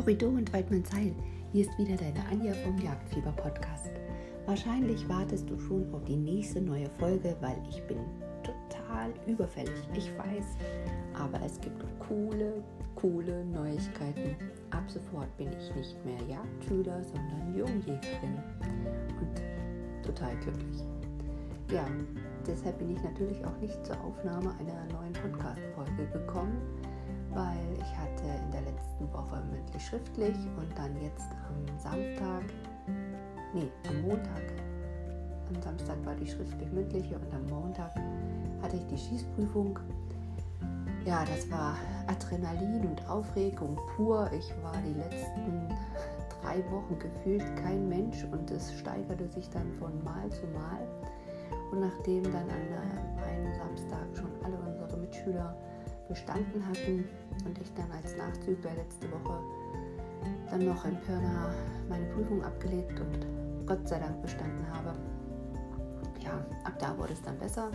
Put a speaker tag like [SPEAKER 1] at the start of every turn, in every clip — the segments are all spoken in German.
[SPEAKER 1] Korridor und Weidmannsheil, hier ist wieder deine Anja vom Jagdfieber Podcast. Wahrscheinlich wartest du schon auf die nächste neue Folge, weil ich bin total überfällig, ich weiß. Aber es gibt coole, coole Neuigkeiten. Ab sofort bin ich nicht mehr Jagdschüler, sondern Jungjägerin. Und total glücklich. Ja, deshalb bin ich natürlich auch nicht zur Aufnahme einer neuen Podcast-Folge gekommen weil ich hatte in der letzten Woche mündlich schriftlich und dann jetzt am Samstag, nee, am Montag, am Samstag war die schriftlich mündliche und am Montag hatte ich die Schießprüfung. Ja, das war Adrenalin und Aufregung pur. Ich war die letzten drei Wochen gefühlt kein Mensch und es steigerte sich dann von Mal zu Mal. Und nachdem dann an einem Samstag schon alle unsere Mitschüler bestanden hatten und ich dann als Nachzügler letzte Woche dann noch in Pirna meine Prüfung abgelegt und Gott sei Dank bestanden habe. Ja, ab da wurde es dann besser.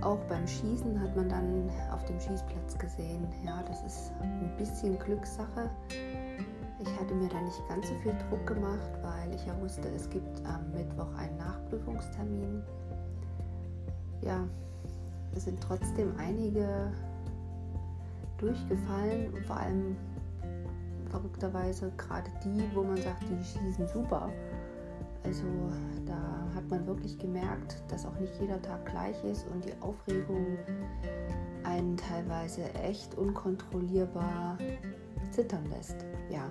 [SPEAKER 1] Auch beim Schießen hat man dann auf dem Schießplatz gesehen, ja, das ist ein bisschen Glückssache. Ich hatte mir da nicht ganz so viel Druck gemacht, weil ich ja wusste, es gibt am Mittwoch einen Nachprüfungstermin. Ja, es sind trotzdem einige durchgefallen und vor allem verrückterweise gerade die, wo man sagt, die schießen super. Also da hat man wirklich gemerkt, dass auch nicht jeder Tag gleich ist und die Aufregung einen teilweise echt unkontrollierbar zittern lässt. Ja,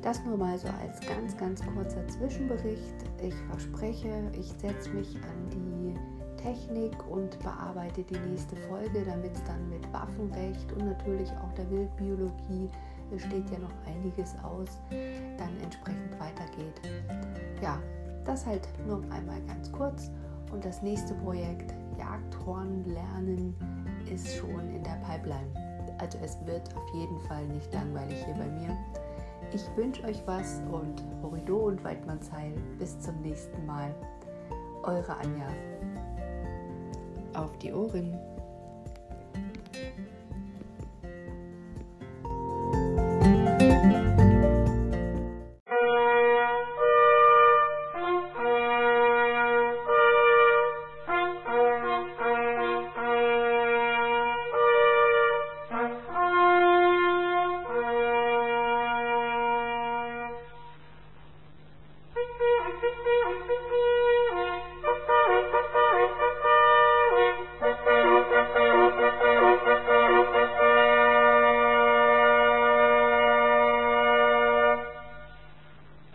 [SPEAKER 1] das nur mal so als ganz, ganz kurzer Zwischenbericht. Ich verspreche, ich setze mich an die Technik und bearbeite die nächste Folge, damit es dann mit Waffenrecht und natürlich auch der Wildbiologie, es steht ja noch einiges aus, dann entsprechend weitergeht. Ja, das halt nur einmal ganz kurz. Und das nächste Projekt, Jagdhorn lernen, ist schon in der Pipeline. Also es wird auf jeden Fall nicht langweilig hier bei mir. Ich wünsche euch was und Horido und Weidmannsheil. Bis zum nächsten Mal. Eure Anja auf die Ohren.